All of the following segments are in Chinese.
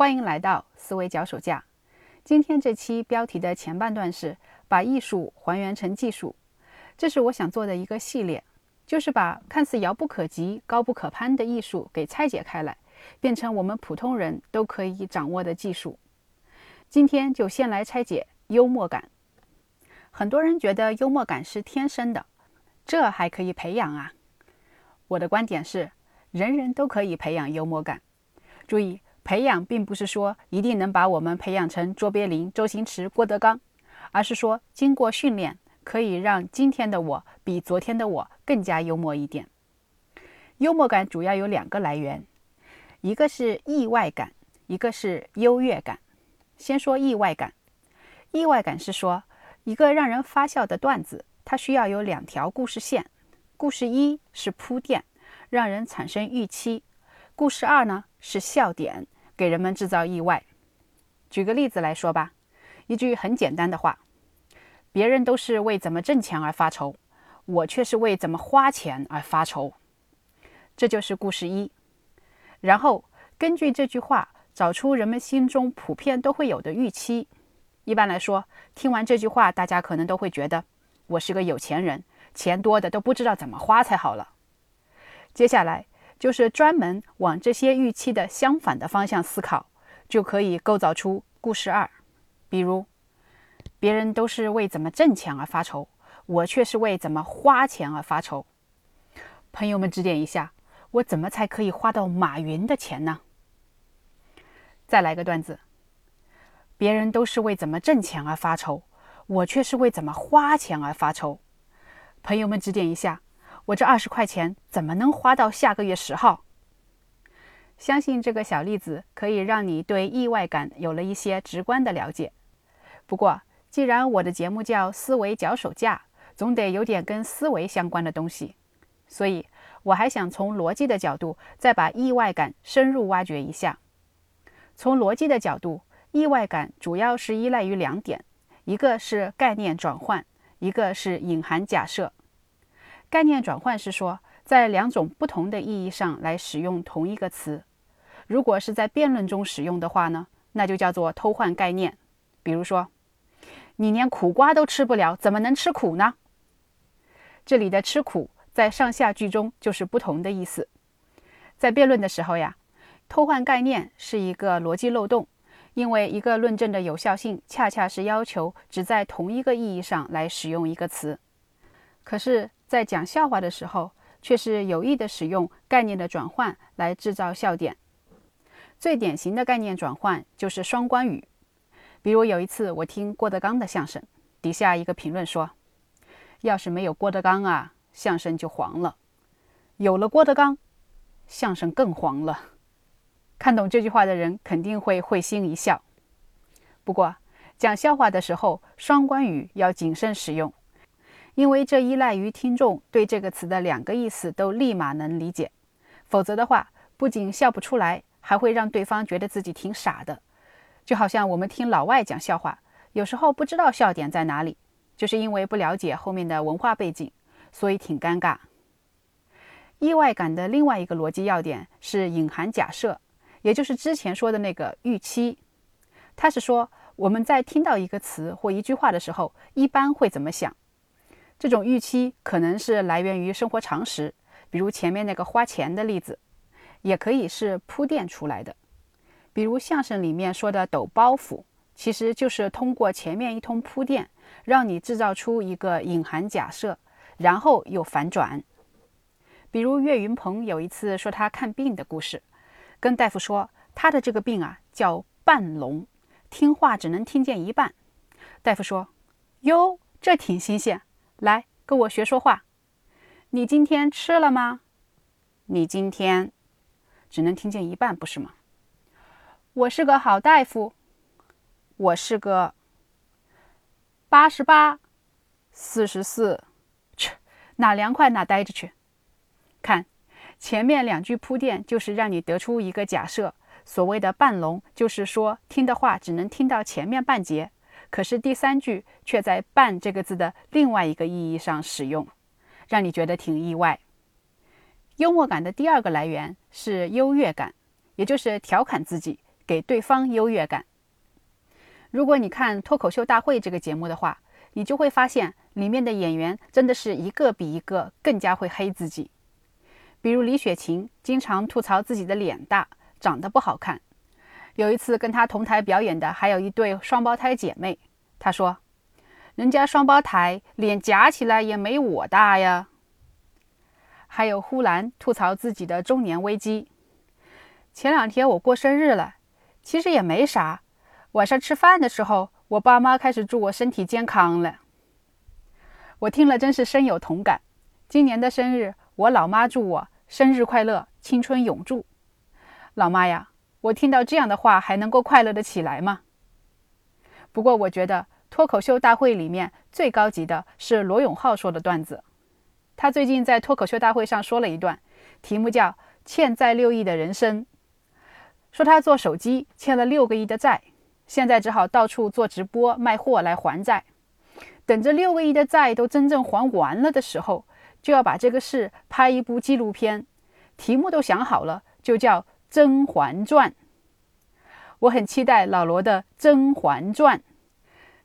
欢迎来到思维脚手架。今天这期标题的前半段是把艺术还原成技术，这是我想做的一个系列，就是把看似遥不可及、高不可攀的艺术给拆解开来，变成我们普通人都可以掌握的技术。今天就先来拆解幽默感。很多人觉得幽默感是天生的，这还可以培养啊？我的观点是，人人都可以培养幽默感。注意。培养并不是说一定能把我们培养成卓别林、周星驰、郭德纲，而是说经过训练，可以让今天的我比昨天的我更加幽默一点。幽默感主要有两个来源，一个是意外感，一个是优越感。先说意外感，意外感是说一个让人发笑的段子，它需要有两条故事线。故事一是铺垫，让人产生预期；故事二呢？是笑点，给人们制造意外。举个例子来说吧，一句很简单的话：“别人都是为怎么挣钱而发愁，我却是为怎么花钱而发愁。”这就是故事一。然后根据这句话找出人们心中普遍都会有的预期。一般来说，听完这句话，大家可能都会觉得我是个有钱人，钱多的都不知道怎么花才好了。接下来。就是专门往这些预期的相反的方向思考，就可以构造出故事二。比如，别人都是为怎么挣钱而发愁，我却是为怎么花钱而发愁。朋友们指点一下，我怎么才可以花到马云的钱呢？再来个段子，别人都是为怎么挣钱而发愁，我却是为怎么花钱而发愁。朋友们指点一下。我这二十块钱怎么能花到下个月十号？相信这个小例子可以让你对意外感有了一些直观的了解。不过，既然我的节目叫思维脚手架，总得有点跟思维相关的东西，所以我还想从逻辑的角度再把意外感深入挖掘一下。从逻辑的角度，意外感主要是依赖于两点，一个是概念转换，一个是隐含假设。概念转换是说，在两种不同的意义上来使用同一个词。如果是在辩论中使用的话呢，那就叫做偷换概念。比如说，你连苦瓜都吃不了，怎么能吃苦呢？这里的吃苦在上下句中就是不同的意思。在辩论的时候呀，偷换概念是一个逻辑漏洞，因为一个论证的有效性恰恰是要求只在同一个意义上来使用一个词。可是。在讲笑话的时候，却是有意的使用概念的转换来制造笑点。最典型的概念转换就是双关语。比如有一次我听郭德纲的相声，底下一个评论说：“要是没有郭德纲啊，相声就黄了；有了郭德纲，相声更黄了。”看懂这句话的人肯定会会心一笑。不过讲笑话的时候，双关语要谨慎使用。因为这依赖于听众对这个词的两个意思都立马能理解，否则的话，不仅笑不出来，还会让对方觉得自己挺傻的。就好像我们听老外讲笑话，有时候不知道笑点在哪里，就是因为不了解后面的文化背景，所以挺尴尬。意外感的另外一个逻辑要点是隐含假设，也就是之前说的那个预期。它是说我们在听到一个词或一句话的时候，一般会怎么想。这种预期可能是来源于生活常识，比如前面那个花钱的例子，也可以是铺垫出来的。比如相声里面说的抖包袱，其实就是通过前面一通铺垫，让你制造出一个隐含假设，然后又反转。比如岳云鹏有一次说他看病的故事，跟大夫说他的这个病啊叫半聋，听话只能听见一半。大夫说：“哟，这挺新鲜。”来跟我学说话。你今天吃了吗？你今天只能听见一半，不是吗？我是个好大夫。我是个八十八、四十四，去哪凉快哪待着去。看前面两句铺垫，就是让你得出一个假设。所谓的半聋，就是说听的话只能听到前面半截。可是第三句却在“半”这个字的另外一个意义上使用，让你觉得挺意外。幽默感的第二个来源是优越感，也就是调侃自己，给对方优越感。如果你看《脱口秀大会》这个节目的话，你就会发现里面的演员真的是一个比一个更加会黑自己。比如李雪琴经常吐槽自己的脸大，长得不好看。有一次跟她同台表演的还有一对双胞胎姐妹，她说：“人家双胞胎脸夹起来也没我大呀。”还有呼兰吐槽自己的中年危机。前两天我过生日了，其实也没啥。晚上吃饭的时候，我爸妈开始祝我身体健康了。我听了真是深有同感。今年的生日，我老妈祝我生日快乐，青春永驻。老妈呀，我听到这样的话还能够快乐的起来吗？不过我觉得脱口秀大会里面最高级的是罗永浩说的段子。他最近在脱口秀大会上说了一段，题目叫《欠债六亿的人生》，说他做手机欠了六个亿的债。现在只好到处做直播卖货来还债，等着六个亿的债都真正还完了的时候，就要把这个事拍一部纪录片，题目都想好了，就叫《甄嬛传》。我很期待老罗的《甄嬛传》，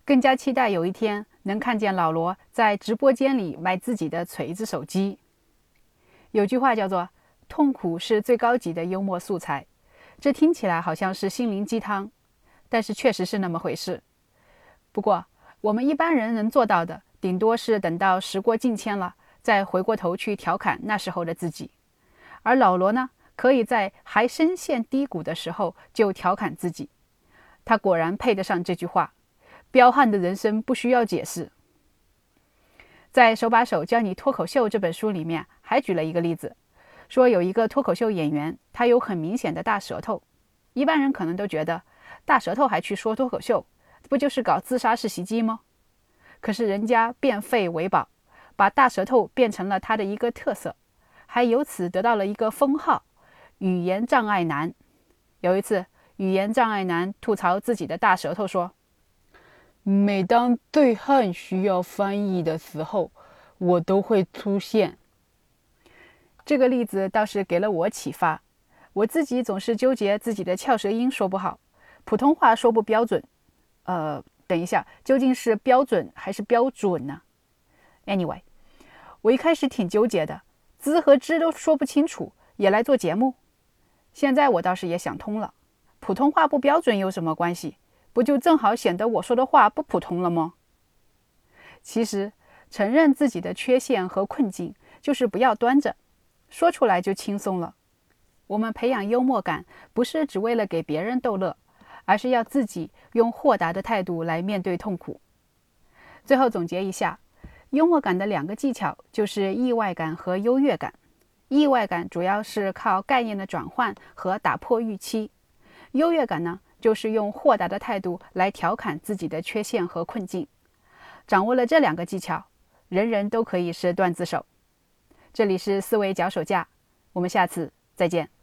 更加期待有一天能看见老罗在直播间里卖自己的锤子手机。有句话叫做“痛苦是最高级的幽默素材”，这听起来好像是心灵鸡汤。但是确实是那么回事。不过，我们一般人能做到的，顶多是等到时过境迁了，再回过头去调侃那时候的自己。而老罗呢，可以在还深陷低谷的时候就调侃自己。他果然配得上这句话：“彪悍的人生不需要解释。”在《手把手教你脱口秀》这本书里面，还举了一个例子，说有一个脱口秀演员，他有很明显的大舌头，一般人可能都觉得。大舌头还去说脱口秀，不就是搞自杀式袭击吗？可是人家变废为宝，把大舌头变成了他的一个特色，还由此得到了一个封号——语言障碍男。有一次，语言障碍男吐槽自己的大舌头，说：“每当对汉需要翻译的时候，我都会出现。”这个例子倒是给了我启发，我自己总是纠结自己的翘舌音说不好。普通话说不标准，呃，等一下，究竟是标准还是标准呢？Anyway，我一开始挺纠结的，滋和知都说不清楚，也来做节目。现在我倒是也想通了，普通话不标准有什么关系？不就正好显得我说的话不普通了吗？其实，承认自己的缺陷和困境，就是不要端着，说出来就轻松了。我们培养幽默感，不是只为了给别人逗乐。而是要自己用豁达的态度来面对痛苦。最后总结一下，幽默感的两个技巧就是意外感和优越感。意外感主要是靠概念的转换和打破预期，优越感呢，就是用豁达的态度来调侃自己的缺陷和困境。掌握了这两个技巧，人人都可以是段子手。这里是思维脚手架，我们下次再见。